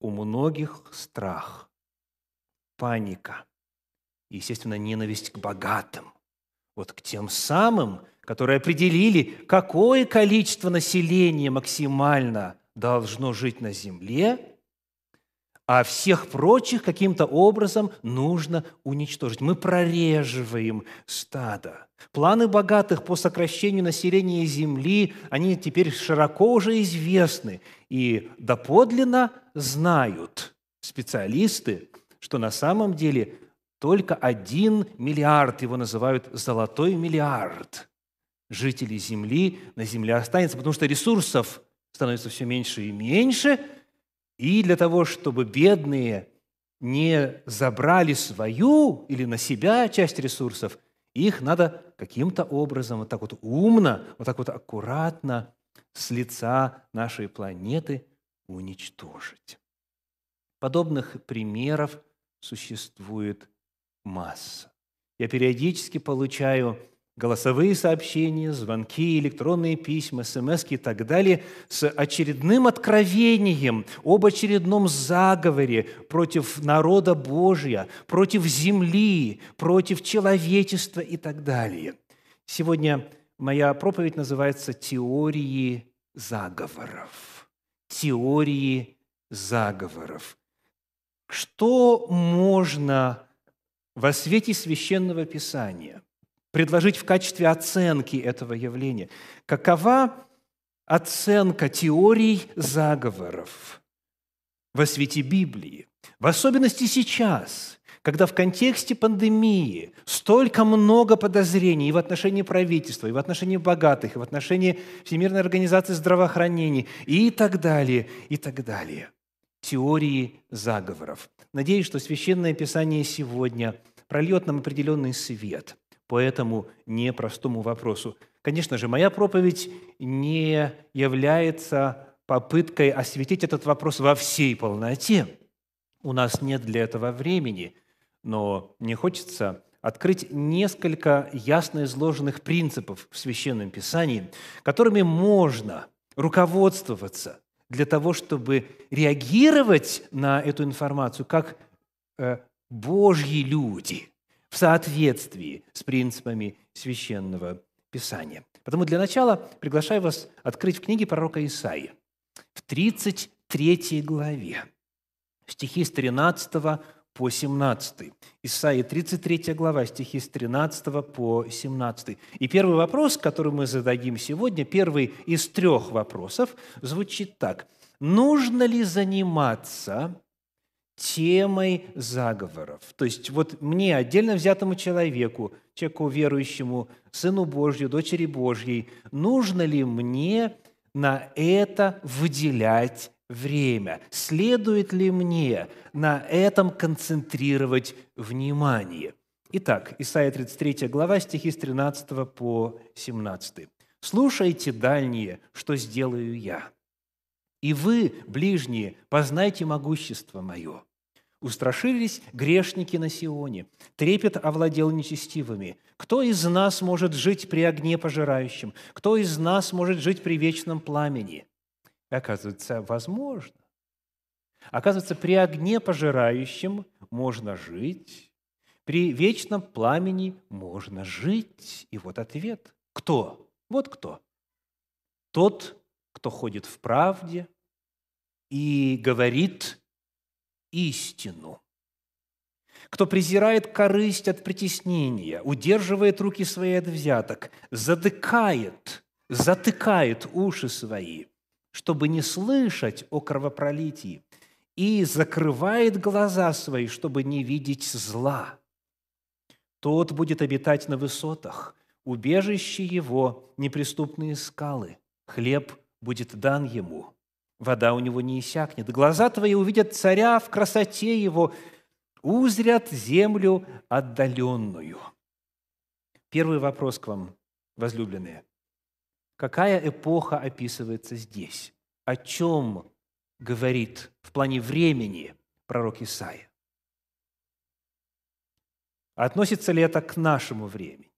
у многих страх, паника, естественно, ненависть к богатым, вот к тем самым, которые определили, какое количество населения максимально должно жить на земле, а всех прочих каким-то образом нужно уничтожить. Мы прореживаем стадо. Планы богатых по сокращению населения Земли, они теперь широко уже известны и доподлинно знают специалисты, что на самом деле только один миллиард, его называют «золотой миллиард», жителей Земли на Земле останется, потому что ресурсов становится все меньше и меньше, и для того, чтобы бедные не забрали свою или на себя часть ресурсов, их надо каким-то образом, вот так вот умно, вот так вот аккуратно с лица нашей планеты уничтожить. Подобных примеров существует масса. Я периодически получаю голосовые сообщения, звонки, электронные письма, смс и так далее с очередным откровением об очередном заговоре против народа Божия, против земли, против человечества и так далее. Сегодня моя проповедь называется «Теории заговоров». Теории заговоров. Что можно во свете священного писания предложить в качестве оценки этого явления. Какова оценка теорий заговоров во свете Библии? В особенности сейчас, когда в контексте пандемии столько много подозрений и в отношении правительства, и в отношении богатых, и в отношении Всемирной организации здравоохранения, и так далее, и так далее. Теории заговоров. Надеюсь, что Священное Писание сегодня прольет нам определенный свет по этому непростому вопросу. Конечно же, моя проповедь не является попыткой осветить этот вопрос во всей полноте. У нас нет для этого времени, но мне хочется открыть несколько ясно изложенных принципов в Священном Писании, которыми можно руководствоваться для того, чтобы реагировать на эту информацию как э, Божьи люди в соответствии с принципами священного Писания. Потому для начала приглашаю вас открыть в книге пророка Исаии в 33 главе, стихи с 13 по 17. Исаии 33 глава, стихи с 13 по 17. И первый вопрос, который мы зададим сегодня, первый из трех вопросов, звучит так. Нужно ли заниматься темой заговоров. То есть вот мне, отдельно взятому человеку, человеку верующему, Сыну Божью, Дочери Божьей, нужно ли мне на это выделять время? Следует ли мне на этом концентрировать внимание? Итак, Исайя 33 глава, стихи с 13 по 17. «Слушайте, дальние, что сделаю я, и вы, ближние, познайте могущество мое. Устрашились грешники на Сионе, трепет овладел нечестивыми. Кто из нас может жить при огне пожирающем? Кто из нас может жить при вечном пламени? оказывается, возможно. Оказывается, при огне пожирающем можно жить, при вечном пламени можно жить. И вот ответ. Кто? Вот кто. Тот, кто ходит в правде и говорит истину. Кто презирает корысть от притеснения, удерживает руки свои от взяток, затыкает, затыкает уши свои, чтобы не слышать о кровопролитии, и закрывает глаза свои, чтобы не видеть зла. Тот будет обитать на высотах, убежище его – неприступные скалы, хлеб будет дан ему, вода у него не иссякнет. Глаза твои увидят царя в красоте его, узрят землю отдаленную. Первый вопрос к вам, возлюбленные. Какая эпоха описывается здесь? О чем говорит в плане времени пророк Исаия? Относится ли это к нашему времени?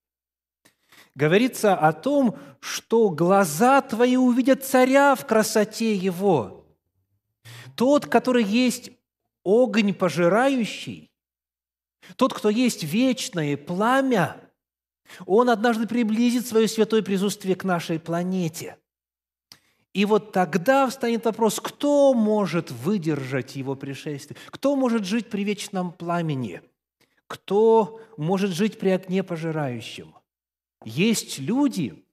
Говорится о том, что глаза твои увидят царя в красоте его. Тот, который есть огонь пожирающий, тот, кто есть вечное пламя, он однажды приблизит свое святое присутствие к нашей планете. И вот тогда встанет вопрос, кто может выдержать его пришествие? Кто может жить при вечном пламени? Кто может жить при огне пожирающем? Есть люди,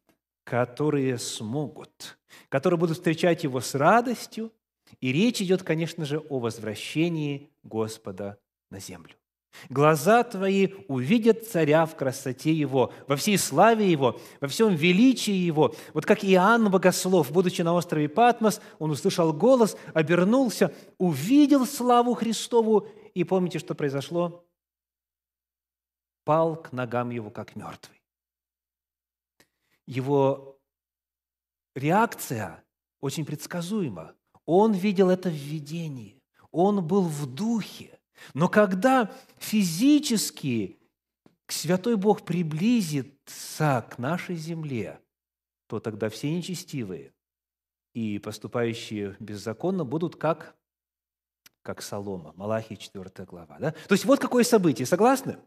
которые смогут, которые будут встречать его с радостью, и речь идет, конечно же, о возвращении Господа на землю. Глаза твои увидят царя в красоте его, во всей славе его, во всем величии его. Вот как Иоанн Богослов, будучи на острове Патмос, он услышал голос, обернулся, увидел славу Христову, и помните, что произошло? Пал к ногам его, как мертвый. Его реакция очень предсказуема. Он видел это в видении, он был в духе – но когда физически Святой Бог приблизится к нашей земле, то тогда все нечестивые и поступающие беззаконно будут как, как солома. Малахия 4 глава. Да? То есть вот какое событие, согласны?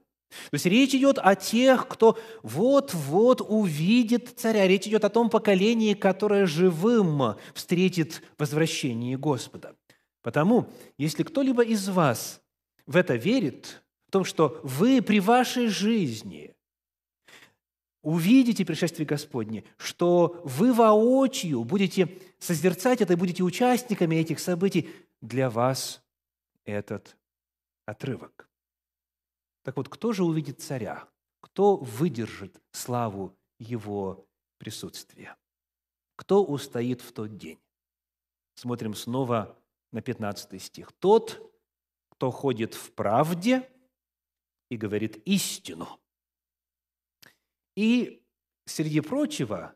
То есть речь идет о тех, кто вот-вот увидит царя. Речь идет о том поколении, которое живым встретит возвращение Господа. Потому, если кто-либо из вас в это верит, в том, что вы при вашей жизни увидите пришествие Господне, что вы воочию будете созерцать это и будете участниками этих событий, для вас этот отрывок. Так вот, кто же увидит царя? Кто выдержит славу его присутствия? Кто устоит в тот день? Смотрим снова на 15 стих. «Тот, кто ходит в правде и говорит истину. И, среди прочего,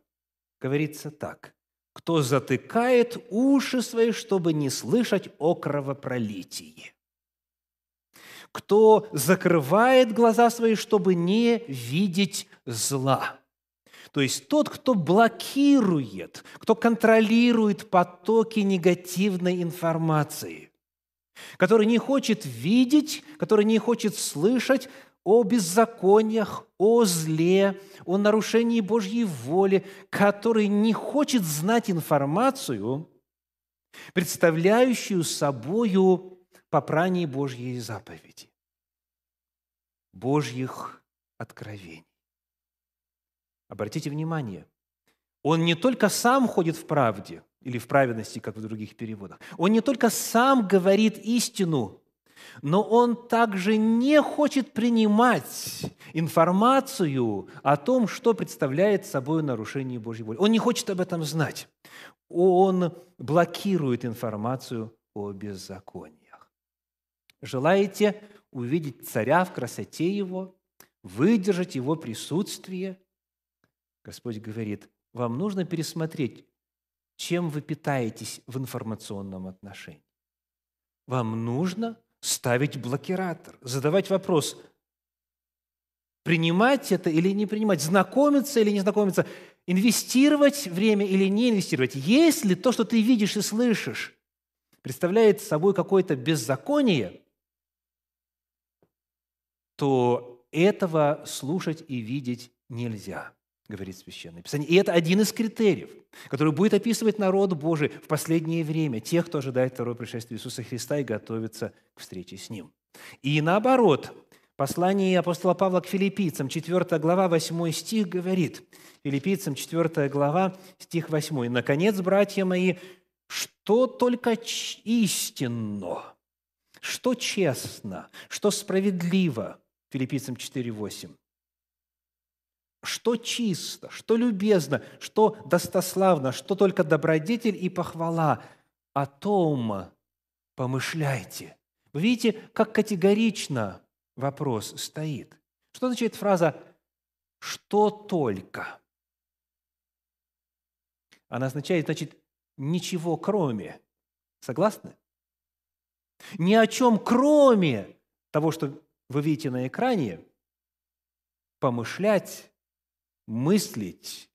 говорится так. Кто затыкает уши свои, чтобы не слышать о кровопролитии. Кто закрывает глаза свои, чтобы не видеть зла. То есть тот, кто блокирует, кто контролирует потоки негативной информации – который не хочет видеть, который не хочет слышать о беззакониях, о зле, о нарушении Божьей воли, который не хочет знать информацию, представляющую собою попрание Божьей заповеди, Божьих откровений. Обратите внимание, он не только сам ходит в правде, или в праведности, как в других переводах. Он не только сам говорит истину, но он также не хочет принимать информацию о том, что представляет собой нарушение Божьей воли. Он не хочет об этом знать. Он блокирует информацию о беззакониях. Желаете увидеть царя в красоте его, выдержать его присутствие? Господь говорит, вам нужно пересмотреть чем вы питаетесь в информационном отношении. Вам нужно ставить блокиратор, задавать вопрос, принимать это или не принимать, знакомиться или не знакомиться, инвестировать время или не инвестировать. Если то, что ты видишь и слышишь, представляет собой какое-то беззаконие, то этого слушать и видеть нельзя говорит Священное Писание. И это один из критериев, который будет описывать народ Божий в последнее время, тех, кто ожидает второе пришествие Иисуса Христа и готовится к встрече с Ним. И наоборот, послание апостола Павла к филиппийцам, 4 глава, 8 стих говорит, филиппийцам 4 глава, стих 8. «Наконец, братья мои, что только истинно, что честно, что справедливо» Филиппийцам 4, 8 что чисто, что любезно, что достославно, что только добродетель и похвала, о том помышляйте. Вы видите, как категорично вопрос стоит. Что означает фраза «что только»? Она означает, значит, ничего кроме. Согласны? Ни о чем кроме того, что вы видите на экране, помышлять мыслить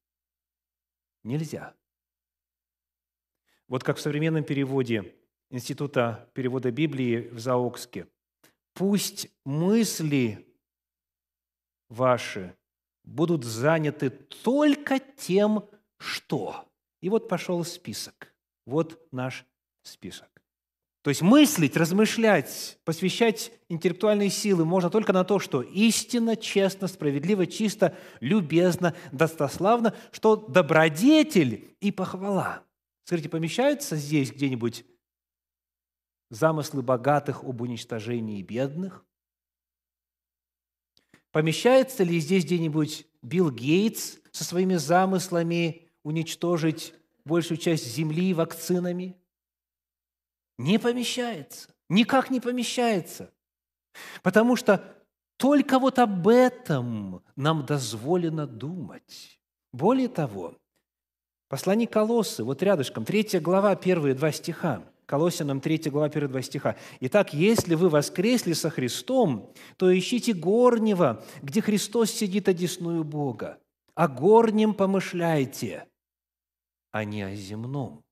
нельзя. Вот как в современном переводе Института перевода Библии в Заокске. «Пусть мысли ваши будут заняты только тем, что...» И вот пошел список. Вот наш список. То есть мыслить, размышлять, посвящать интеллектуальные силы можно только на то, что истинно, честно, справедливо, чисто, любезно, достославно, что добродетель и похвала. Скажите, помещаются здесь где-нибудь замыслы богатых об уничтожении бедных? Помещается ли здесь где-нибудь Билл Гейтс со своими замыслами уничтожить большую часть земли вакцинами? Не помещается. Никак не помещается. Потому что только вот об этом нам дозволено думать. Более того, послание Колоссы, вот рядышком, третья глава, первые два стиха, Колоссянам 3 глава, первые два стиха. «Итак, если вы воскресли со Христом, то ищите горнего, где Христос сидит одесную Бога. О горнем помышляйте, а не о земном».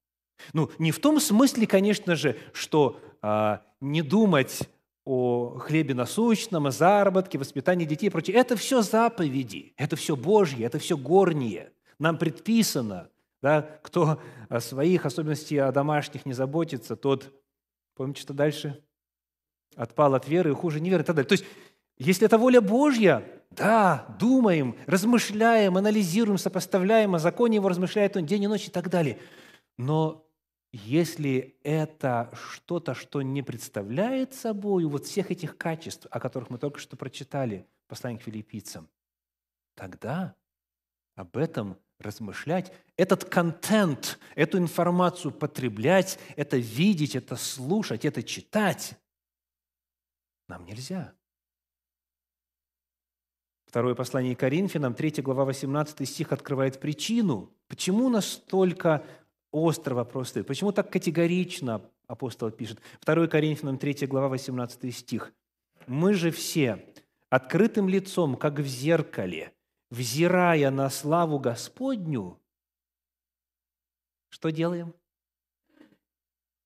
Ну, не в том смысле, конечно же, что а, не думать о хлебе насущном, о заработке, воспитании детей и прочее. Это все заповеди, это все Божье, это все горнее. Нам предписано, да, кто о своих особенностей о домашних не заботится, тот, помните, что дальше? Отпал от веры и хуже неверы и так далее. То есть, если это воля Божья, да, думаем, размышляем, анализируем, сопоставляем, о законе его размышляет он день и ночь и так далее. Но если это что-то, что не представляет собой вот всех этих качеств, о которых мы только что прочитали, послание к филиппийцам, тогда об этом размышлять, этот контент, эту информацию потреблять, это видеть, это слушать, это читать, нам нельзя. Второе послание Коринфянам, 3 глава, 18 стих открывает причину, почему настолько остро вопрос стоит. Почему так категорично апостол пишет? 2 Коринфянам 3 глава 18 стих. «Мы же все открытым лицом, как в зеркале, взирая на славу Господню, что делаем?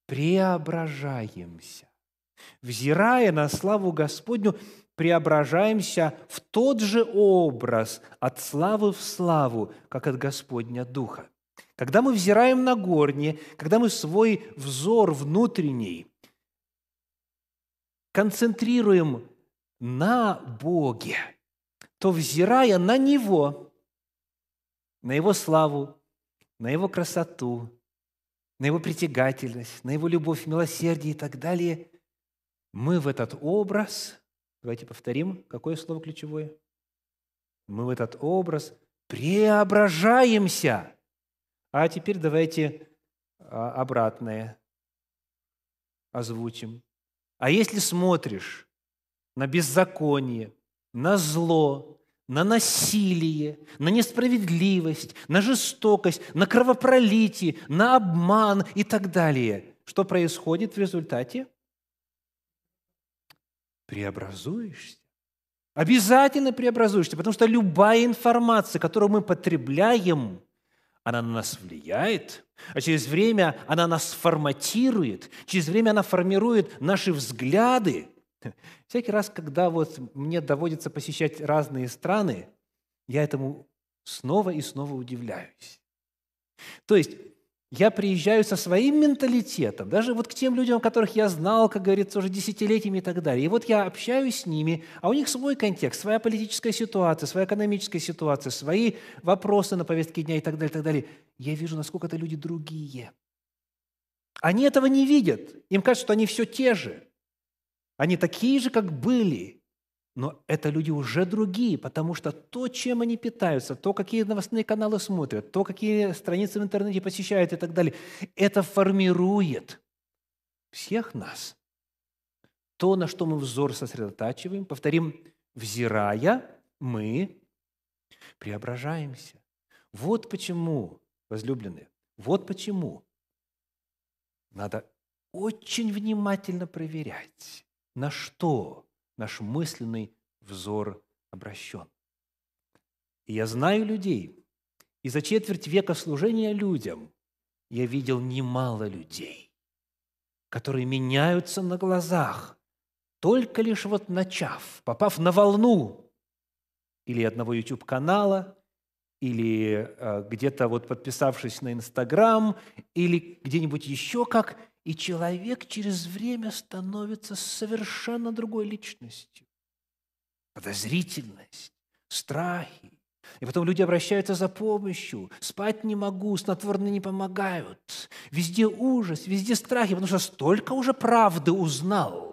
Преображаемся. Взирая на славу Господню, преображаемся в тот же образ от славы в славу, как от Господня Духа. Когда мы взираем на горнее, когда мы свой взор внутренний концентрируем на Боге, то взирая на Него, на Его славу, на Его красоту, на Его притягательность, на Его любовь, милосердие и так далее, мы в этот образ, давайте повторим, какое слово ключевое? Мы в этот образ преображаемся – а теперь давайте а, обратное озвучим. А если смотришь на беззаконие, на зло, на насилие, на несправедливость, на жестокость, на кровопролитие, на обман и так далее, что происходит в результате? Преобразуешься. Обязательно преобразуешься, потому что любая информация, которую мы потребляем – она на нас влияет, а через время она нас форматирует, через время она формирует наши взгляды. Всякий раз, когда вот мне доводится посещать разные страны, я этому снова и снова удивляюсь. То есть я приезжаю со своим менталитетом, даже вот к тем людям, которых я знал, как говорится, уже десятилетиями и так далее. И вот я общаюсь с ними, а у них свой контекст, своя политическая ситуация, своя экономическая ситуация, свои вопросы на повестке дня и так далее, и так далее. Я вижу, насколько это люди другие. Они этого не видят. Им кажется, что они все те же. Они такие же, как были. Но это люди уже другие, потому что то, чем они питаются, то, какие новостные каналы смотрят, то, какие страницы в интернете посещают и так далее, это формирует всех нас. То, на что мы взор сосредотачиваем, повторим, взирая, мы преображаемся. Вот почему, возлюбленные, вот почему надо очень внимательно проверять, на что наш мысленный взор обращен. И я знаю людей, и за четверть века служения людям я видел немало людей, которые меняются на глазах, только лишь вот начав, попав на волну или одного YouTube-канала, или э, где-то вот подписавшись на Инстаграм, или где-нибудь еще как, и человек через время становится совершенно другой личностью. Подозрительность, страхи. И потом люди обращаются за помощью. Спать не могу, снотворные не помогают. Везде ужас, везде страхи, потому что столько уже правды узнал –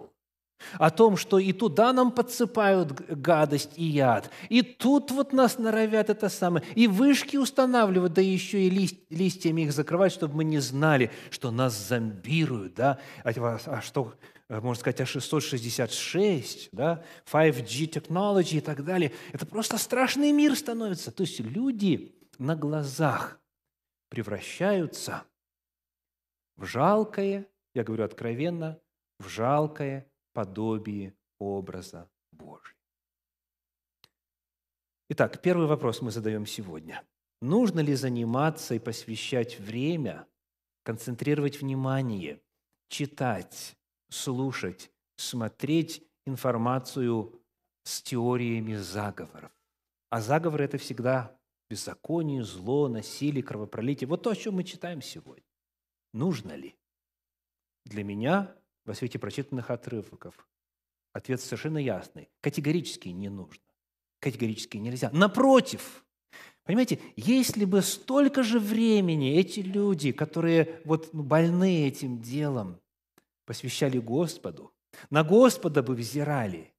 о том, что и туда нам подсыпают гадость и яд, и тут вот нас норовят это самое, и вышки устанавливают, да еще и лист, листьями их закрывать, чтобы мы не знали, что нас зомбируют, да, а, а что, э, можно сказать, а 666, да, 5G technology и так далее. Это просто страшный мир становится. То есть люди на глазах превращаются в жалкое, я говорю откровенно, в жалкое подобие образа Божия. Итак, первый вопрос мы задаем сегодня. Нужно ли заниматься и посвящать время, концентрировать внимание, читать, слушать, смотреть информацию с теориями заговоров? А заговоры – это всегда беззаконие, зло, насилие, кровопролитие. Вот то, о чем мы читаем сегодня. Нужно ли? Для меня во свете прочитанных отрывков? Ответ совершенно ясный. Категорически не нужно. Категорически нельзя. Напротив, понимаете, если бы столько же времени эти люди, которые вот ну, больны этим делом, посвящали Господу, на Господа бы взирали,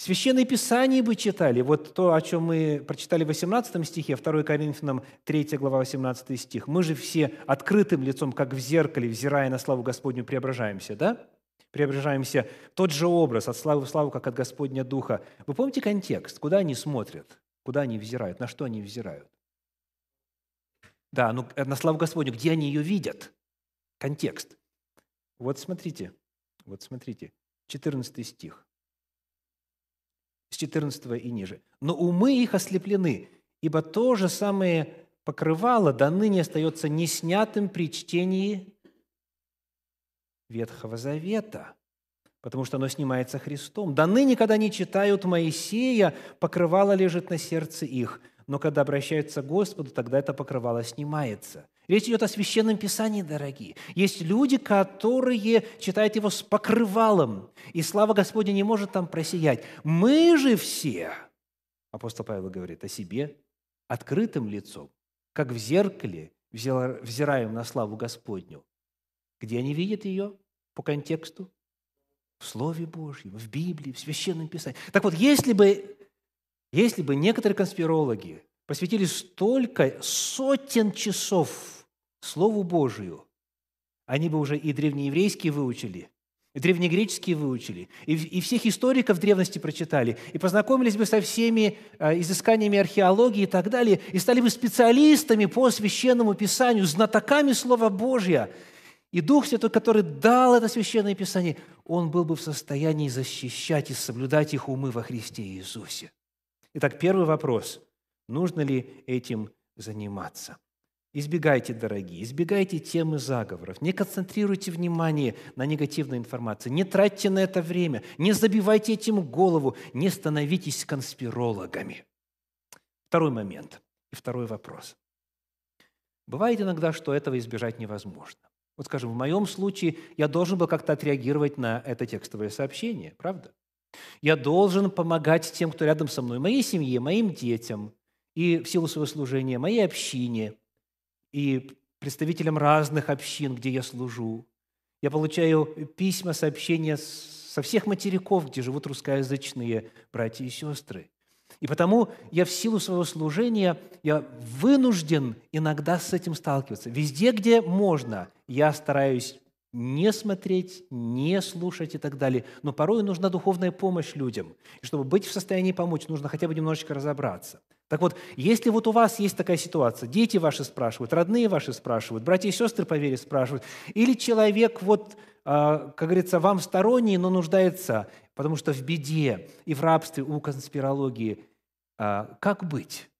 Священное Писание бы читали. Вот то, о чем мы прочитали в 18 стихе, 2 Коринфянам 3 глава 18 стих. Мы же все открытым лицом, как в зеркале, взирая на славу Господню, преображаемся, да? Преображаемся тот же образ, от славы в славу, как от Господня Духа. Вы помните контекст? Куда они смотрят? Куда они взирают? На что они взирают? Да, ну на славу Господню, где они ее видят? Контекст. Вот смотрите, вот смотрите, 14 стих. С 14 и ниже. «Но умы их ослеплены, ибо то же самое покрывало до ныне остается неснятым при чтении Ветхого Завета, потому что оно снимается Христом. Да ныне, когда не читают Моисея, покрывало лежит на сердце их, но когда обращаются к Господу, тогда это покрывало снимается. Речь идет о Священном Писании, дорогие. Есть люди, которые читают его с покрывалом, и слава Господня не может там просиять. Мы же все, апостол Павел говорит о себе, открытым лицом, как в зеркале, взираем на славу Господню. Где они видят ее по контексту? В Слове Божьем, в Библии, в Священном Писании. Так вот, если бы, если бы некоторые конспирологи посвятили столько сотен часов Слову Божию, они бы уже и древнееврейский выучили, и древнегреческий выучили, и, и всех историков древности прочитали, и познакомились бы со всеми э, изысканиями археологии и так далее, и стали бы специалистами по священному писанию, знатоками Слова Божьего. И Дух Святой, который дал это Священное Писание, он был бы в состоянии защищать и соблюдать их умы во Христе Иисусе. Итак, первый вопрос. Нужно ли этим заниматься? Избегайте, дорогие, избегайте темы заговоров. Не концентрируйте внимание на негативной информации. Не тратьте на это время. Не забивайте этим голову. Не становитесь конспирологами. Второй момент и второй вопрос. Бывает иногда, что этого избежать невозможно. Вот, скажем, в моем случае я должен был как-то отреагировать на это текстовое сообщение, правда? Я должен помогать тем, кто рядом со мной, моей семье, моим детям, и в силу своего служения, моей общине, и представителям разных общин, где я служу. Я получаю письма, сообщения со всех материков, где живут русскоязычные братья и сестры. И потому я в силу своего служения, я вынужден иногда с этим сталкиваться. Везде, где можно, я стараюсь не смотреть, не слушать и так далее. Но порой нужна духовная помощь людям. И чтобы быть в состоянии помочь, нужно хотя бы немножечко разобраться. Так вот, если вот у вас есть такая ситуация, дети ваши спрашивают, родные ваши спрашивают, братья и сестры по вере спрашивают, или человек вот, а, как говорится, вам сторонний, но нуждается, потому что в беде и в рабстве у конспирологии, как быть?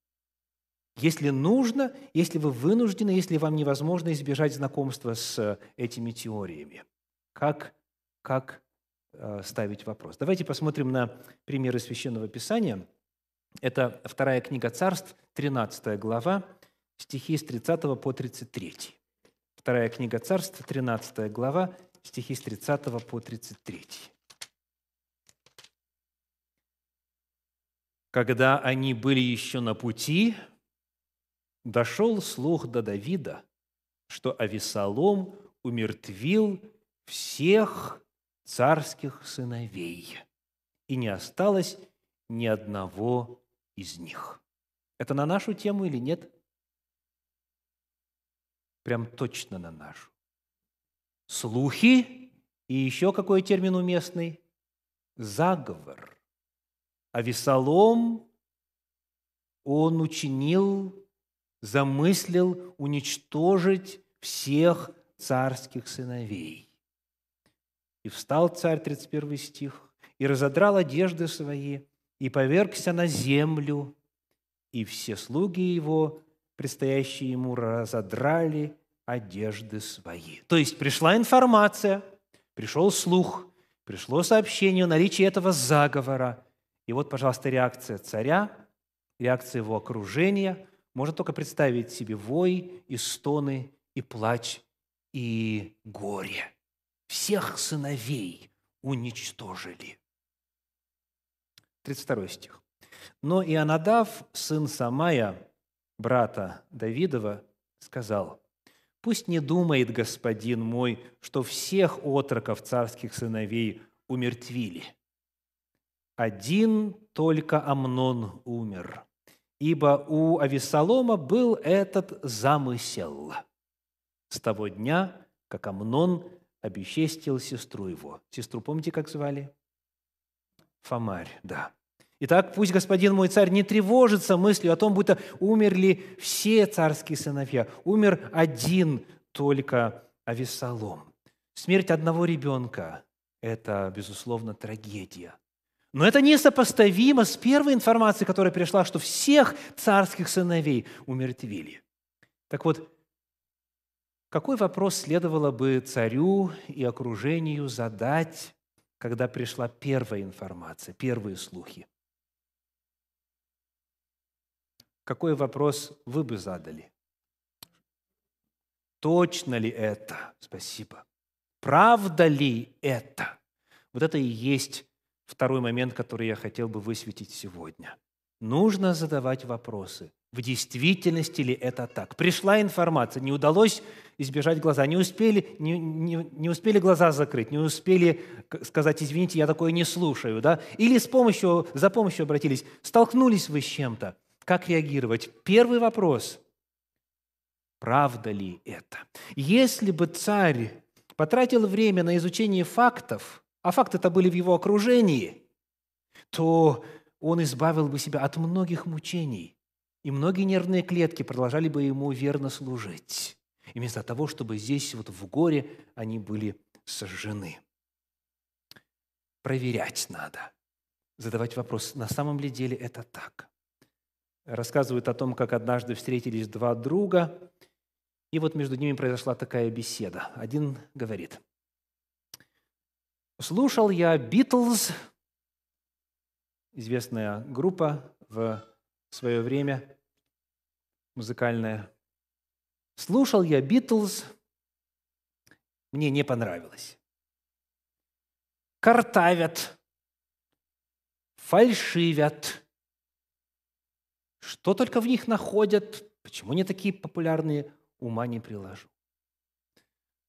Если нужно, если вы вынуждены, если вам невозможно избежать знакомства с этими теориями. как, как э, ставить вопрос. Давайте посмотрим на примеры Священного Писания. Это вторая книга Царств, 13 глава, стихи с 30 по 33. Вторая книга Царств, 13 глава, стихи с 30 по 33. Когда они были еще на пути, дошел слух до Давида, что Авесолом умертвил всех царских сыновей, и не осталось ни одного из них. Это на нашу тему или нет? Прям точно на нашу. Слухи и еще какой термин уместный? Заговор. А Весолом он учинил, замыслил уничтожить всех царских сыновей. И встал царь, 31 стих, и разодрал одежды свои, и повергся на землю, и все слуги его, предстоящие ему, разодрали одежды свои. То есть пришла информация, пришел слух, пришло сообщение о наличии этого заговора. И вот, пожалуйста, реакция царя, реакция его окружения. Можно только представить себе вой и стоны, и плач, и горе. Всех сыновей уничтожили. 32 стих. Но Ионадав, сын Самая, брата Давидова, сказал, «Пусть не думает господин мой, что всех отроков царских сыновей умертвили. Один только Амнон умер, ибо у Авесолома был этот замысел с того дня, как Амнон обесчестил сестру его. Сестру помните, как звали? Фомарь, да. Итак, пусть господин мой царь не тревожится мыслью о том, будто умерли все царские сыновья. Умер один только Авесолом. Смерть одного ребенка – это, безусловно, трагедия. Но это несопоставимо с первой информацией, которая пришла, что всех царских сыновей умертвили. Так вот, какой вопрос следовало бы царю и окружению задать, когда пришла первая информация, первые слухи? какой вопрос вы бы задали? Точно ли это? Спасибо. Правда ли это? Вот это и есть второй момент, который я хотел бы высветить сегодня. Нужно задавать вопросы. В действительности ли это так? Пришла информация, не удалось избежать глаза, не успели, не, не, не успели глаза закрыть, не успели сказать, извините, я такое не слушаю, да? Или с помощью, за помощью обратились, столкнулись вы с чем-то. Как реагировать? Первый вопрос. Правда ли это? Если бы царь потратил время на изучение фактов, а факты-то были в его окружении, то он избавил бы себя от многих мучений, и многие нервные клетки продолжали бы ему верно служить. И вместо того, чтобы здесь, вот в горе, они были сожжены. Проверять надо. Задавать вопрос, на самом ли деле это так? рассказывают о том, как однажды встретились два друга, и вот между ними произошла такая беседа. Один говорит, «Слушал я Битлз, известная группа в свое время музыкальная. Слушал я Битлз, мне не понравилось. Картавят, фальшивят, что только в них находят, почему они такие популярные, ума не приложу.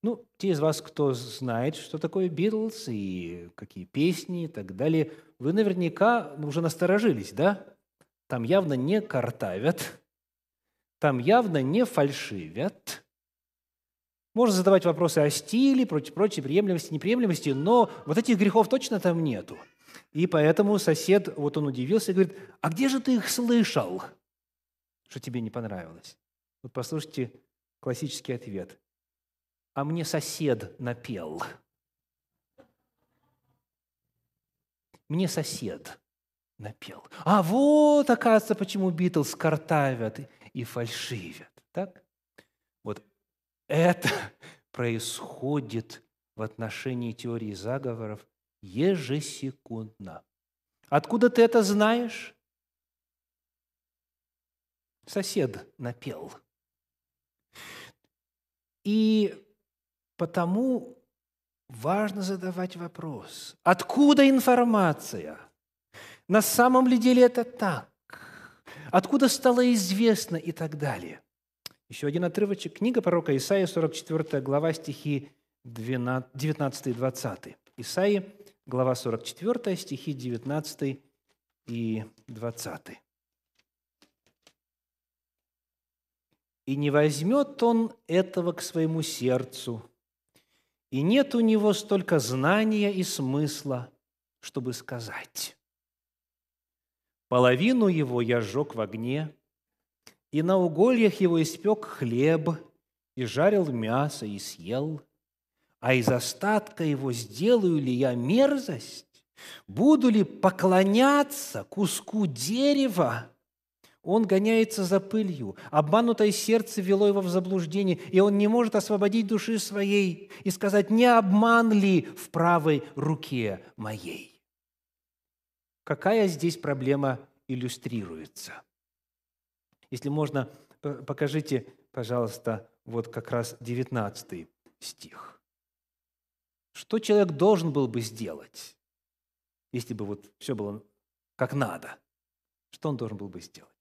Ну, те из вас, кто знает, что такое Битлз и какие песни и так далее, вы наверняка уже насторожились, да? Там явно не картавят, там явно не фальшивят. Можно задавать вопросы о стиле, прочей, прочей приемлемости, неприемлемости, но вот этих грехов точно там нету. И поэтому сосед, вот он удивился и говорит, а где же ты их слышал, что тебе не понравилось? Вот послушайте классический ответ. А мне сосед напел. Мне сосед напел. А вот, оказывается, почему Битлз картавят и фальшивят. Так? Вот это происходит в отношении теории заговоров ежесекундно. Откуда ты это знаешь? Сосед напел. И потому важно задавать вопрос, откуда информация? На самом ли деле это так? Откуда стало известно и так далее? Еще один отрывочек. Книга пророка Исаия, 44 глава, стихи 19 и 20. Исаии, глава 44, стихи 19 и 20. «И не возьмет он этого к своему сердцу, и нет у него столько знания и смысла, чтобы сказать. Половину его я сжег в огне, и на угольях его испек хлеб, и жарил мясо, и съел. А из остатка его сделаю ли я мерзость? Буду ли поклоняться куску дерева? Он гоняется за пылью, обманутое сердце вело его в заблуждение, и он не может освободить души своей и сказать, не обман ли в правой руке моей? Какая здесь проблема иллюстрируется? Если можно, покажите, пожалуйста, вот как раз 19 стих. Что человек должен был бы сделать, если бы вот все было как надо? Что он должен был бы сделать?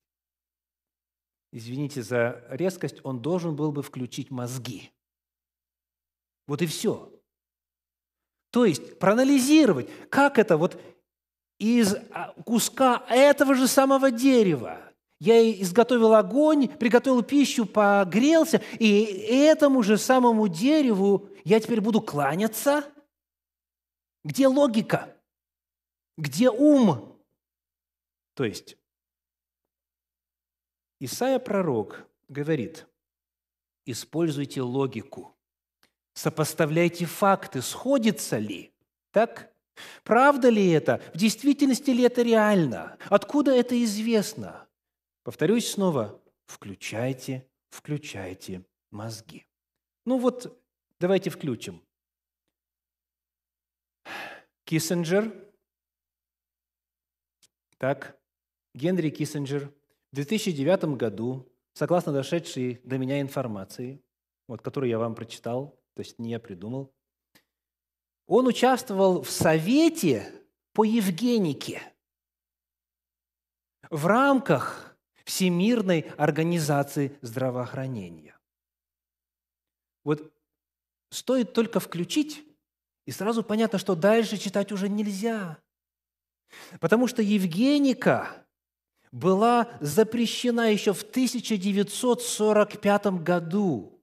Извините за резкость, он должен был бы включить мозги. Вот и все. То есть проанализировать, как это вот из а, куска этого же самого дерева я изготовил огонь, приготовил пищу, погрелся, и этому же самому дереву я теперь буду кланяться? Где логика? Где ум? То есть, Исаия пророк говорит, используйте логику, сопоставляйте факты, сходится ли, так? Правда ли это? В действительности ли это реально? Откуда это известно? Повторюсь снова, включайте, включайте мозги. Ну вот, давайте включим. Киссинджер, так, Генри Киссинджер в 2009 году, согласно дошедшей до меня информации, вот, которую я вам прочитал, то есть не я придумал, он участвовал в совете по Евгенике в рамках Всемирной организации здравоохранения. Вот стоит только включить, и сразу понятно, что дальше читать уже нельзя. Потому что Евгеника была запрещена еще в 1945 году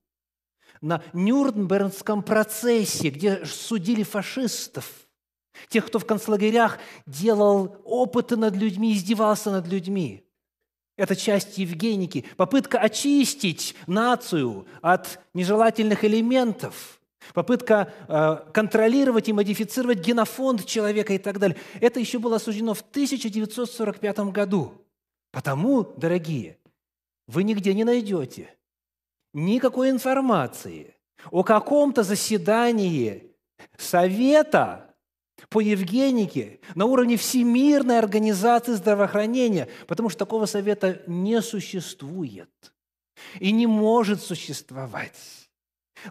на Нюрнбергском процессе, где судили фашистов, тех, кто в концлагерях делал опыты над людьми, издевался над людьми. Это часть Евгеники, попытка очистить нацию от нежелательных элементов, попытка э, контролировать и модифицировать генофонд человека и так далее. Это еще было осуждено в 1945 году. Потому, дорогие, вы нигде не найдете никакой информации о каком-то заседании Совета по Евгенике на уровне Всемирной организации здравоохранения, потому что такого совета не существует и не может существовать.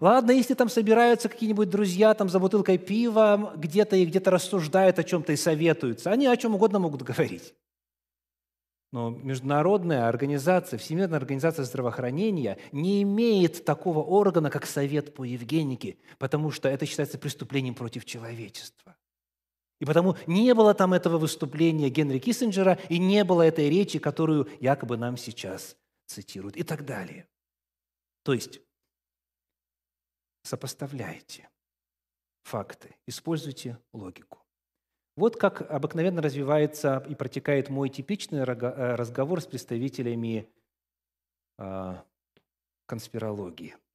Ладно, если там собираются какие-нибудь друзья там за бутылкой пива где-то и где-то рассуждают о чем-то и советуются, они о чем угодно могут говорить. Но международная организация, Всемирная организация здравоохранения не имеет такого органа, как Совет по Евгенике, потому что это считается преступлением против человечества. И потому не было там этого выступления Генри Киссинджера и не было этой речи, которую якобы нам сейчас цитируют и так далее. То есть сопоставляйте факты, используйте логику. Вот как обыкновенно развивается и протекает мой типичный э, разговор с представителями а, конспирологии –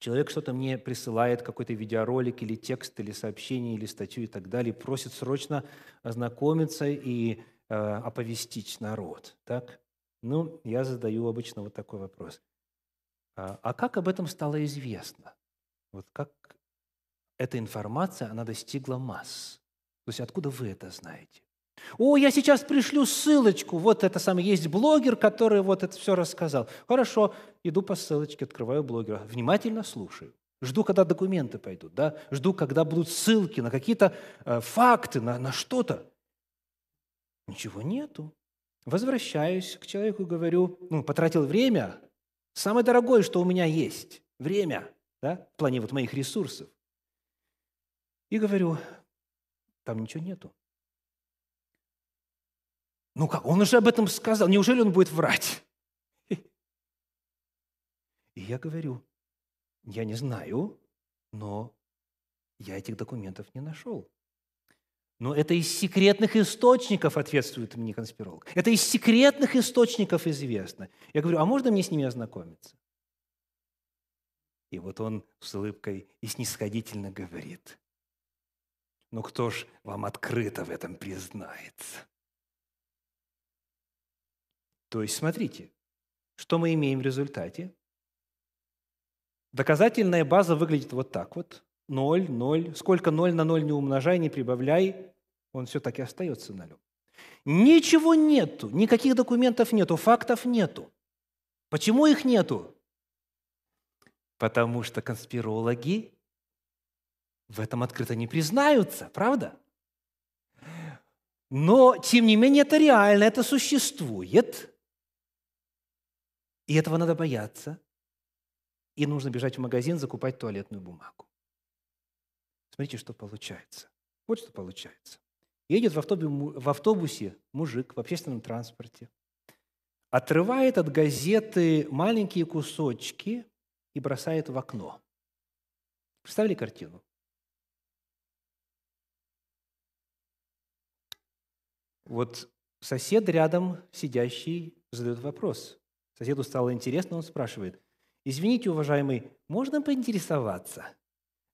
Человек что-то мне присылает, какой-то видеоролик или текст, или сообщение, или статью и так далее, просит срочно ознакомиться и э, оповестить народ. Так? Ну, я задаю обычно вот такой вопрос. А, а как об этом стало известно? Вот как, эта информация, она достигла масс. То есть откуда вы это знаете? О, я сейчас пришлю ссылочку. Вот это самое есть блогер, который вот это все рассказал. Хорошо, иду по ссылочке, открываю блогера, внимательно слушаю. Жду, когда документы пойдут, да? жду, когда будут ссылки на какие-то э, факты, на, на что-то. Ничего нету. Возвращаюсь к человеку и говорю, ну, потратил время, самое дорогое, что у меня есть, время, да, в плане вот моих ресурсов. И говорю, там ничего нету. Ну как, он уже об этом сказал, неужели он будет врать? И я говорю, я не знаю, но я этих документов не нашел. Но это из секретных источников, ответствует мне конспиролог. Это из секретных источников известно. Я говорю, а можно мне с ними ознакомиться? И вот он с улыбкой и снисходительно говорит, ну кто ж вам открыто в этом признается? То есть, смотрите, что мы имеем в результате? Доказательная база выглядит вот так вот. Ноль, ноль. Сколько ноль на ноль не умножай, не прибавляй, он все таки остается нолем. Ничего нету, никаких документов нету, фактов нету. Почему их нету? Потому что конспирологи в этом открыто не признаются, правда? Но, тем не менее, это реально, это существует. И этого надо бояться. И нужно бежать в магазин, закупать туалетную бумагу. Смотрите, что получается. Вот что получается. Едет в автобусе, в автобусе мужик в общественном транспорте, отрывает от газеты маленькие кусочки и бросает в окно. Представили картину? Вот сосед рядом сидящий задает вопрос. Соседу стало интересно, он спрашивает, «Извините, уважаемый, можно поинтересоваться,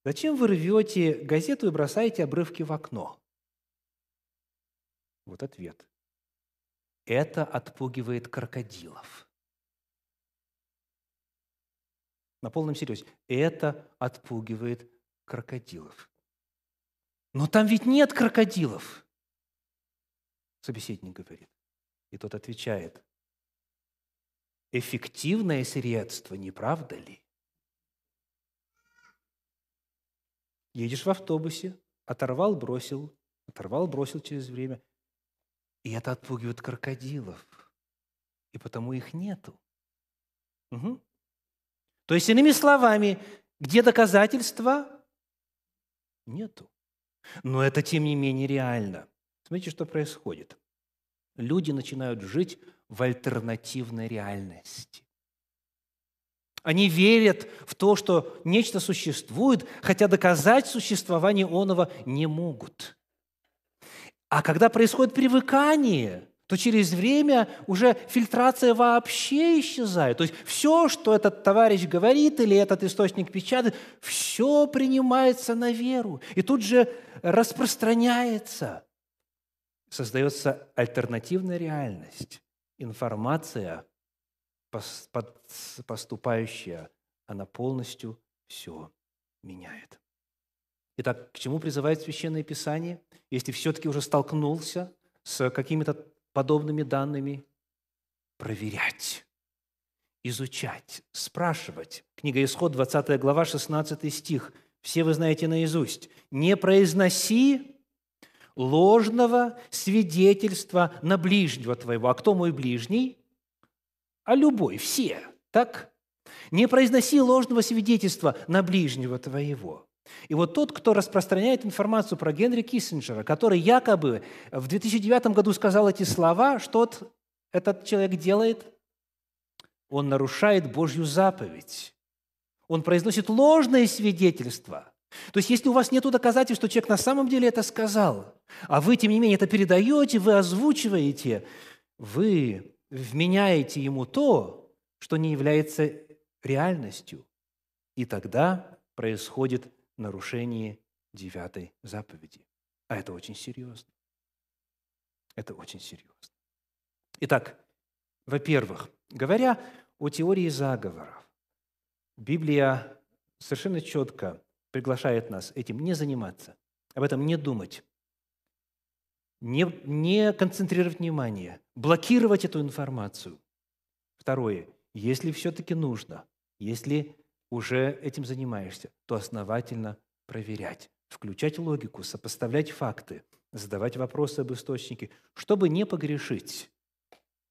зачем вы рвете газету и бросаете обрывки в окно?» Вот ответ. Это отпугивает крокодилов. На полном серьезе. Это отпугивает крокодилов. Но там ведь нет крокодилов. Собеседник говорит. И тот отвечает. Эффективное средство, не правда ли? Едешь в автобусе, оторвал, бросил, оторвал, бросил через время – и это отпугивает крокодилов. И потому их нету. Угу. То есть, иными словами, где доказательства? Нету. Но это, тем не менее, реально. Смотрите, что происходит. Люди начинают жить в альтернативной реальности. Они верят в то, что нечто существует, хотя доказать существование оного не могут. А когда происходит привыкание, то через время уже фильтрация вообще исчезает. То есть все, что этот товарищ говорит или этот источник печатает, все принимается на веру. И тут же распространяется. Создается альтернативная реальность. Информация, поступающая, она полностью все меняет. Итак, к чему призывает Священное Писание? Если все-таки уже столкнулся с какими-то подобными данными, проверять, изучать, спрашивать. Книга Исход, 20 глава, 16 стих. Все вы знаете наизусть. «Не произноси ложного свидетельства на ближнего твоего». А кто мой ближний? А любой, все. Так? «Не произноси ложного свидетельства на ближнего твоего». И вот тот, кто распространяет информацию про Генри Киссинджера, который якобы в 2009 году сказал эти слова, что этот человек делает? Он нарушает Божью заповедь. Он произносит ложные свидетельства. То есть, если у вас нет доказательств, что человек на самом деле это сказал, а вы, тем не менее, это передаете, вы озвучиваете, вы вменяете ему то, что не является реальностью. И тогда происходит нарушении девятой заповеди. А это очень серьезно. Это очень серьезно. Итак, во-первых, говоря о теории заговоров, Библия совершенно четко приглашает нас этим не заниматься, об этом не думать, не, не концентрировать внимание, блокировать эту информацию. Второе. Если все-таки нужно, если уже этим занимаешься, то основательно проверять, включать логику, сопоставлять факты, задавать вопросы об источнике, чтобы не погрешить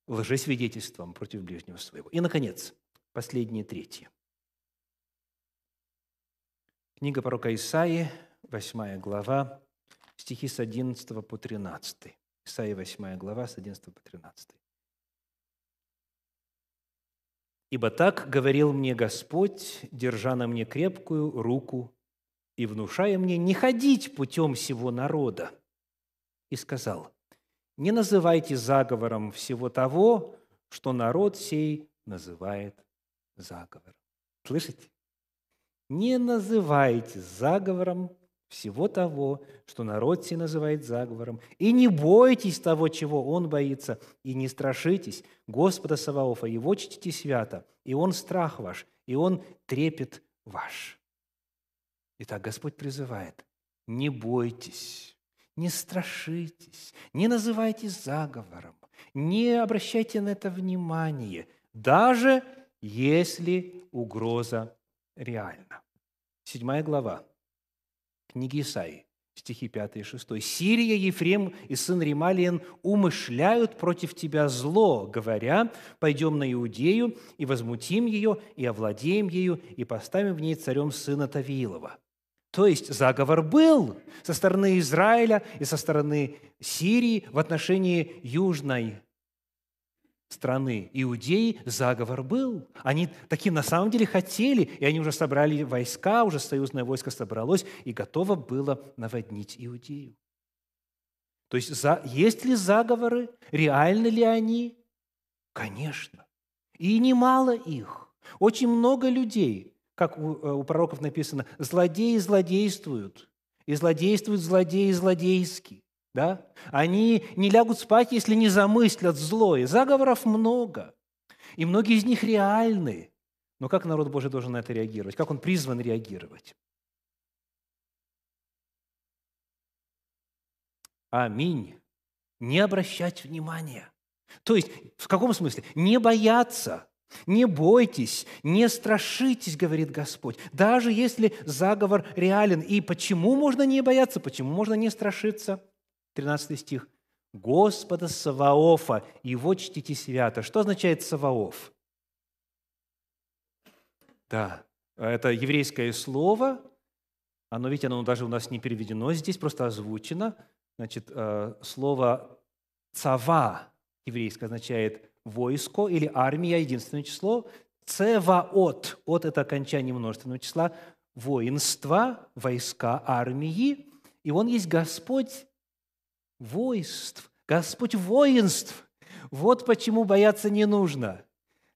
лжесвидетельством против ближнего своего. И, наконец, последнее, третье. Книга пророка Исаии, 8 глава, стихи с 11 по 13. Исаии 8 глава, с 11 по 13. «Ибо так говорил мне Господь, держа на мне крепкую руку и внушая мне не ходить путем всего народа, и сказал, не называйте заговором всего того, что народ сей называет заговором. Слышите? Не называйте заговором всего того, что народ сей называет заговором, и не бойтесь того, чего он боится, и не страшитесь Господа Саваофа, его чтите свято, и он страх ваш, и он трепет ваш. Итак, Господь призывает, не бойтесь, не страшитесь, не называйте заговором, не обращайте на это внимание, даже если угроза реальна. Седьмая глава книги Исаии, стихи 5 и 6. «Сирия, Ефрем и сын Ремалиен умышляют против тебя зло, говоря, пойдем на Иудею и возмутим ее, и овладеем ею, и поставим в ней царем сына Тавилова». То есть заговор был со стороны Израиля и со стороны Сирии в отношении Южной страны Иудеи заговор был. Они такие на самом деле хотели, и они уже собрали войска, уже союзное войско собралось и готово было наводнить Иудею. То есть за, есть ли заговоры, реальны ли они? Конечно. И немало их. Очень много людей как у, э, у пророков написано, злодеи злодействуют, и злодействуют злодеи злодейски. Да? Они не лягут спать, если не замыслят зло. И заговоров много. И многие из них реальны. Но как народ Божий должен на это реагировать? Как он призван реагировать? Аминь. Не обращать внимания. То есть, в каком смысле? Не бояться не бойтесь, не страшитесь, говорит Господь, даже если заговор реален. И почему можно не бояться, почему можно не страшиться? 13 стих. Господа Саваофа, его чтите свято. Что означает Саваоф? Да, это еврейское слово, оно, видите, оно даже у нас не переведено здесь, просто озвучено. Значит, э, слово «цава» еврейское означает войско или армия, единственное число, цеваот, от – это окончание множественного числа, воинства, войска, армии, и Он есть Господь войств, Господь воинств. Вот почему бояться не нужно.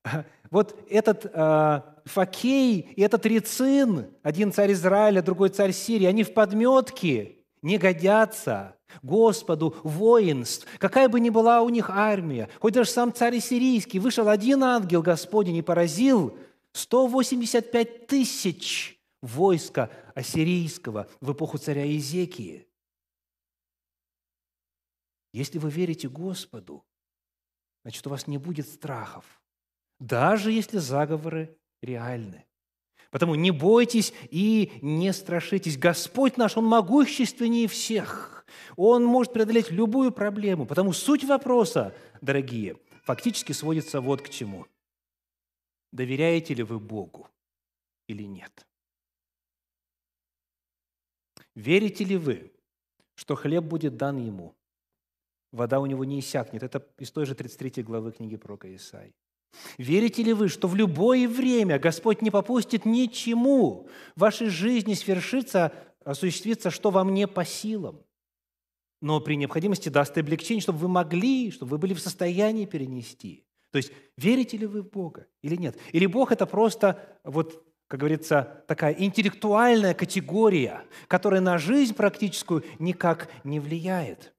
Вот этот э, Факей и этот Рицин, один царь Израиля, другой царь Сирии, они в подметке не годятся. Господу воинств, какая бы ни была у них армия, хоть даже сам царь сирийский, вышел один ангел Господень и поразил 185 тысяч войска ассирийского в эпоху царя Изекии. Если вы верите Господу, значит, у вас не будет страхов, даже если заговоры реальны. Потому не бойтесь и не страшитесь. Господь наш, Он могущественнее всех. Он может преодолеть любую проблему. Потому суть вопроса, дорогие, фактически сводится вот к чему. Доверяете ли вы Богу или нет? Верите ли вы, что хлеб будет дан ему, вода у него не иссякнет? Это из той же 33 главы книги пророка Исаии. Верите ли вы, что в любое время Господь не попустит ничему в вашей жизни свершиться, осуществиться, что вам не по силам? Но при необходимости даст облегчение, чтобы вы могли, чтобы вы были в состоянии перенести. То есть верите ли вы в Бога или нет? Или Бог – это просто, вот, как говорится, такая интеллектуальная категория, которая на жизнь практическую никак не влияет?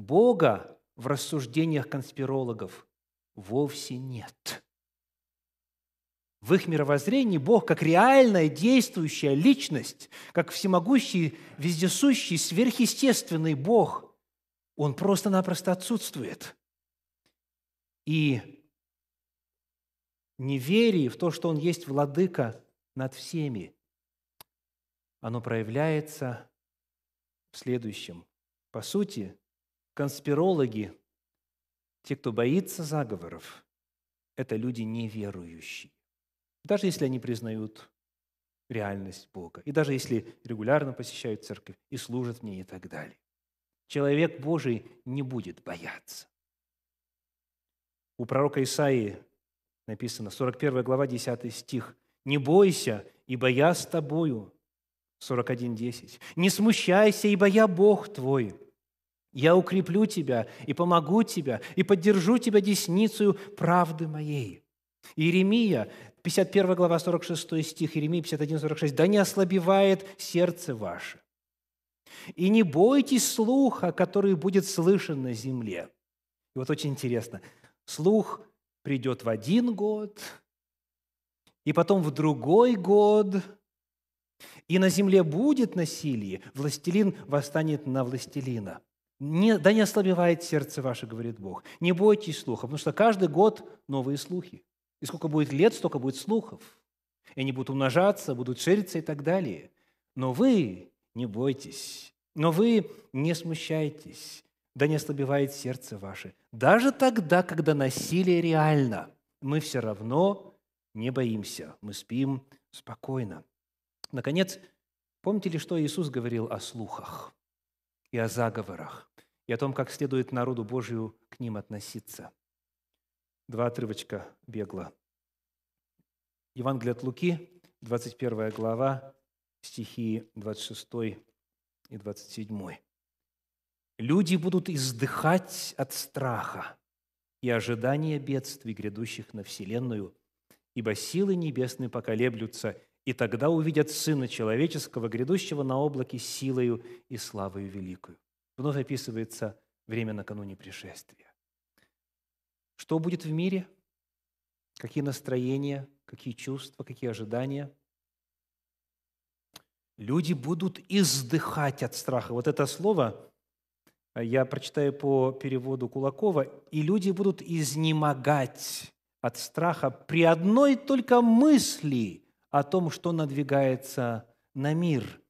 Бога в рассуждениях конспирологов – вовсе нет. В их мировоззрении Бог как реальная действующая личность, как всемогущий, вездесущий, сверхъестественный Бог, Он просто-напросто отсутствует. И неверие в то, что Он есть владыка над всеми, оно проявляется в следующем. По сути, конспирологи, те, кто боится заговоров, это люди неверующие. Даже если они признают реальность Бога, и даже если регулярно посещают церковь и служат в ней и так далее. Человек Божий не будет бояться. У пророка Исаии написано, 41 глава, 10 стих, «Не бойся, ибо я с тобою». 41.10. «Не смущайся, ибо я Бог твой. Я укреплю тебя и помогу тебя, и поддержу тебя десницею правды моей». Иеремия, 51 глава, 46 стих, Иеремия 51, 46. «Да не ослабевает сердце ваше, и не бойтесь слуха, который будет слышен на земле». И вот очень интересно, слух придет в один год, и потом в другой год, и на земле будет насилие, властелин восстанет на властелина. Не, да не ослабевает сердце ваше, говорит Бог. Не бойтесь слуха, потому что каждый год новые слухи. И сколько будет лет, столько будет слухов. И они будут умножаться, будут шириться и так далее. Но вы не бойтесь, но вы не смущайтесь, да не ослабевает сердце ваше. Даже тогда, когда насилие реально, мы все равно не боимся, мы спим спокойно. Наконец, помните ли, что Иисус говорил о слухах и о заговорах, и о том, как следует народу Божию к ним относиться? Два отрывочка бегло. Евангелие от Луки, 21 глава, стихи 26 и 27. Люди будут издыхать от страха и ожидания бедствий, грядущих на Вселенную, ибо силы небесные поколеблются, и тогда увидят Сына Человеческого, грядущего на облаке силою и славою великою. Вновь описывается время накануне пришествия. Что будет в мире? Какие настроения, какие чувства, какие ожидания? Люди будут издыхать от страха. Вот это слово я прочитаю по переводу Кулакова. «И люди будут изнемогать от страха при одной только мысли о том, что надвигается на мир».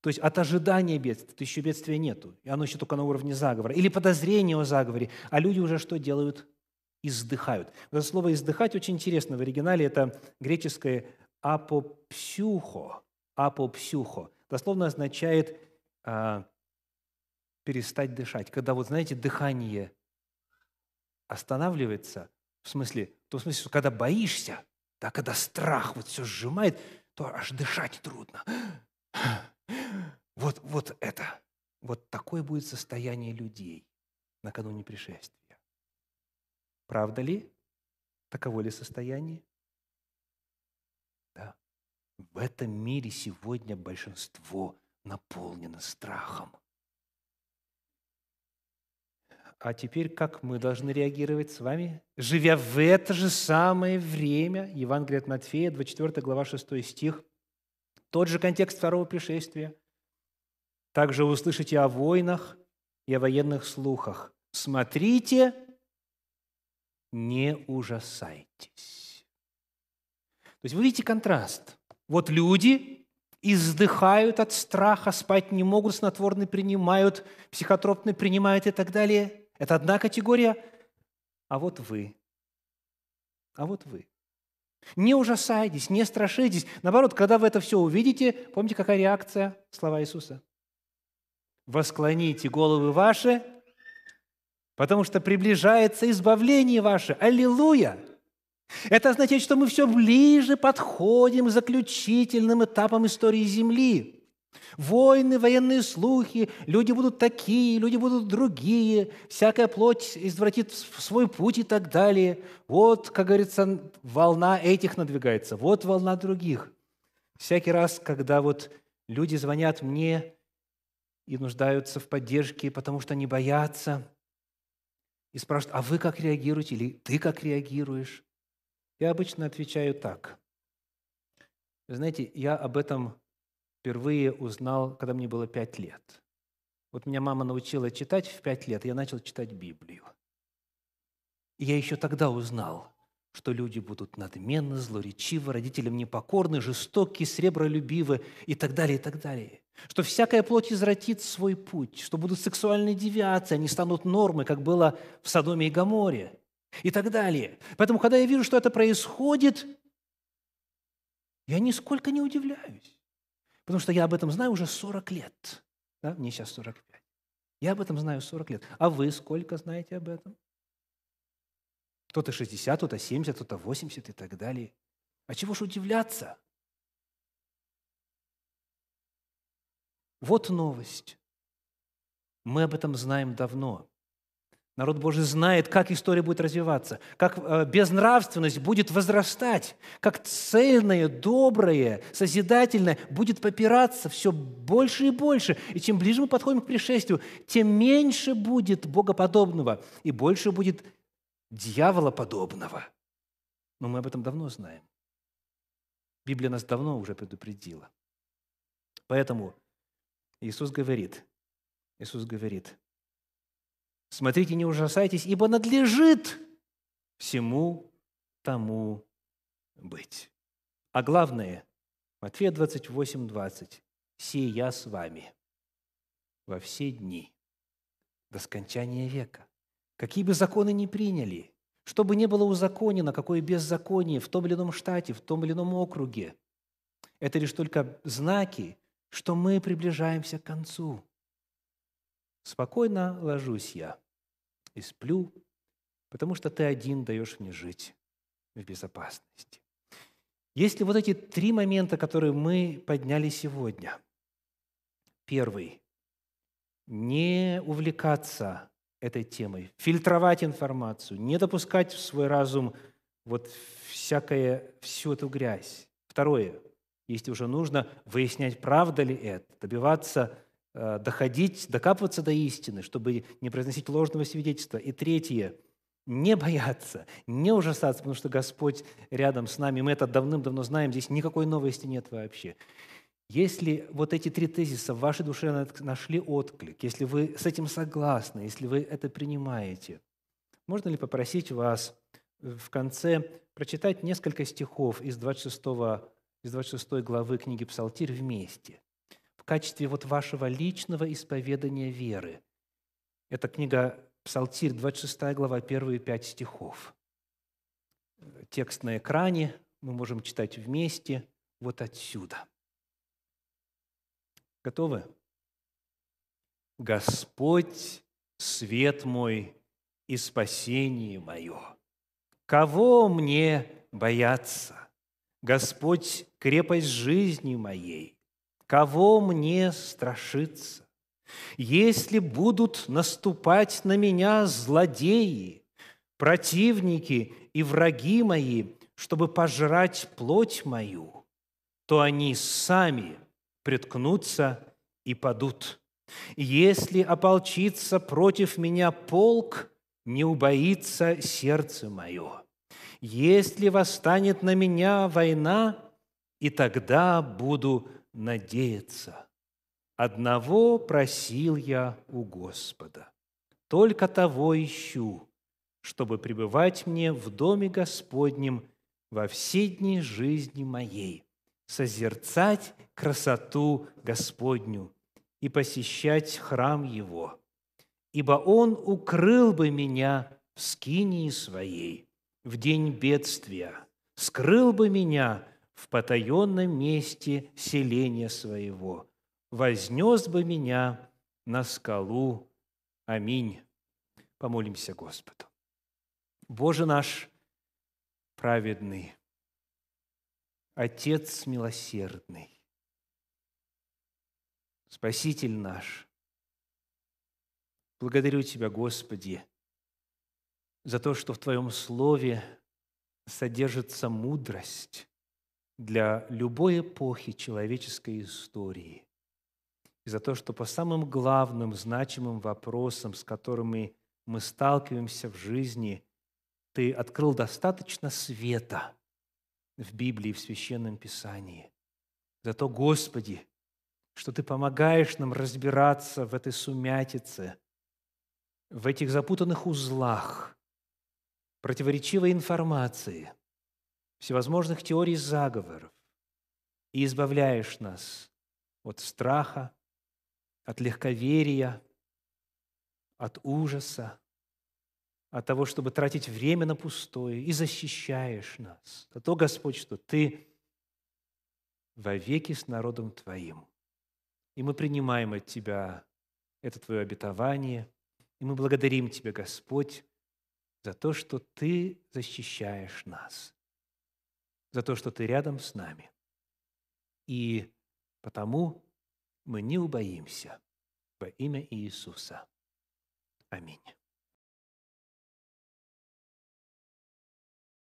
То есть от ожидания бедствия, то еще бедствия нету, и оно еще только на уровне заговора, или подозрения о заговоре, а люди уже что делают? издыхают. Это слово «издыхать» очень интересно. В оригинале это греческое «апопсюхо». «Апопсюхо». Дословно означает а, перестать дышать. Когда, вот знаете, дыхание останавливается, в смысле, то в смысле, когда боишься, да, когда страх вот все сжимает, то аж дышать трудно. Вот, вот это. Вот такое будет состояние людей накануне пришествия. Правда ли? Таково ли состояние? Да. В этом мире сегодня большинство наполнено страхом. А теперь как мы должны реагировать с вами? Живя в это же самое время, Евангелие от Матфея, 24 глава, 6 стих, тот же контекст второго пришествия. Также услышите о войнах и о военных слухах. Смотрите, не ужасайтесь. То есть вы видите контраст. Вот люди издыхают от страха, спать не могут, снотворные принимают, психотропные принимают и так далее. Это одна категория. А вот вы. А вот вы. Не ужасайтесь, не страшитесь. Наоборот, когда вы это все увидите, помните, какая реакция? Слова Иисуса. «Восклоните головы ваши, потому что приближается избавление ваше. Аллилуйя! Это означает, что мы все ближе подходим к заключительным этапам истории Земли. Войны, военные слухи, люди будут такие, люди будут другие, всякая плоть извратит свой путь и так далее. Вот, как говорится, волна этих надвигается, вот волна других. Всякий раз, когда вот люди звонят мне и нуждаются в поддержке, потому что они боятся – и спрашивают, а вы как реагируете или ты как реагируешь? Я обычно отвечаю так. Знаете, я об этом впервые узнал, когда мне было пять лет. Вот меня мама научила читать в пять лет, и я начал читать Библию. И я еще тогда узнал, что люди будут надменны, злоречивы, родителям непокорны, жестоки, сребролюбивы и так далее, и так далее. Что всякая плоть извратит свой путь, что будут сексуальные девиации, они станут нормой, как было в Содоме и Гаморе, и так далее. Поэтому, когда я вижу, что это происходит, я нисколько не удивляюсь, потому что я об этом знаю уже 40 лет. Да? Мне сейчас 45. Я об этом знаю 40 лет. А вы сколько знаете об этом? Кто-то 60, кто-то 70, кто-то 80 и так далее. А чего ж удивляться? Вот новость. Мы об этом знаем давно. Народ Божий знает, как история будет развиваться, как э, безнравственность будет возрастать, как цельное, доброе, созидательное будет попираться все больше и больше. И чем ближе мы подходим к пришествию, тем меньше будет богоподобного и больше будет дьяволоподобного. Но мы об этом давно знаем. Библия нас давно уже предупредила. Поэтому Иисус говорит, Иисус говорит, смотрите, не ужасайтесь, ибо надлежит всему тому быть. А главное, Матфея 28, 20, «Сей я с вами во все дни до скончания века». Какие бы законы ни приняли, что бы ни было узаконено, какое беззаконие в том или ином штате, в том или ином округе, это лишь только знаки, что мы приближаемся к концу. Спокойно ложусь я и сплю, потому что ты один даешь мне жить в безопасности. Есть ли вот эти три момента, которые мы подняли сегодня? Первый – не увлекаться этой темой, фильтровать информацию, не допускать в свой разум вот всякое, всю эту грязь. Второе, если уже нужно, выяснять, правда ли это, добиваться, доходить, докапываться до истины, чтобы не произносить ложного свидетельства. И третье, не бояться, не ужасаться, потому что Господь рядом с нами. Мы это давным-давно знаем, здесь никакой новости нет вообще. Если вот эти три тезиса в вашей душе нашли отклик, если вы с этим согласны, если вы это принимаете, можно ли попросить вас в конце прочитать несколько стихов из 26, из 26 главы книги «Псалтирь» вместе, качестве вот вашего личного исповедания веры. Это книга «Псалтирь», 26 глава, первые пять стихов. Текст на экране, мы можем читать вместе вот отсюда – Готовы? Господь – свет мой и спасение мое. Кого мне бояться? Господь – крепость жизни моей. Кого мне страшиться? Если будут наступать на меня злодеи, противники и враги мои, чтобы пожрать плоть мою, то они сами – приткнутся и падут. Если ополчится против меня полк, не убоится сердце мое. Если восстанет на меня война, и тогда буду надеяться. Одного просил я у Господа, только того ищу, чтобы пребывать мне в доме Господнем во все дни жизни моей – созерцать красоту Господню и посещать храм Его, ибо Он укрыл бы меня в скинии своей в день бедствия, скрыл бы меня в потаенном месте селения своего, вознес бы меня на скалу. Аминь. Помолимся Господу. Боже наш праведный, Отец милосердный, Спаситель наш, благодарю Тебя, Господи, за то, что в Твоем Слове содержится мудрость для любой эпохи человеческой истории, и за то, что по самым главным, значимым вопросам, с которыми мы сталкиваемся в жизни, Ты открыл достаточно света – в Библии, в Священном Писании. за то, Господи, что Ты помогаешь нам разбираться в этой сумятице, в этих запутанных узлах, противоречивой информации, всевозможных теорий заговоров, и избавляешь нас от страха, от легковерия, от ужаса, от того, чтобы тратить время на пустое, и защищаешь нас. За то, Господь, что Ты вовеки с народом Твоим. И мы принимаем от Тебя это Твое обетование, и мы благодарим Тебя, Господь, за то, что Ты защищаешь нас, за то, что Ты рядом с нами. И потому мы не убоимся во имя Иисуса. Аминь.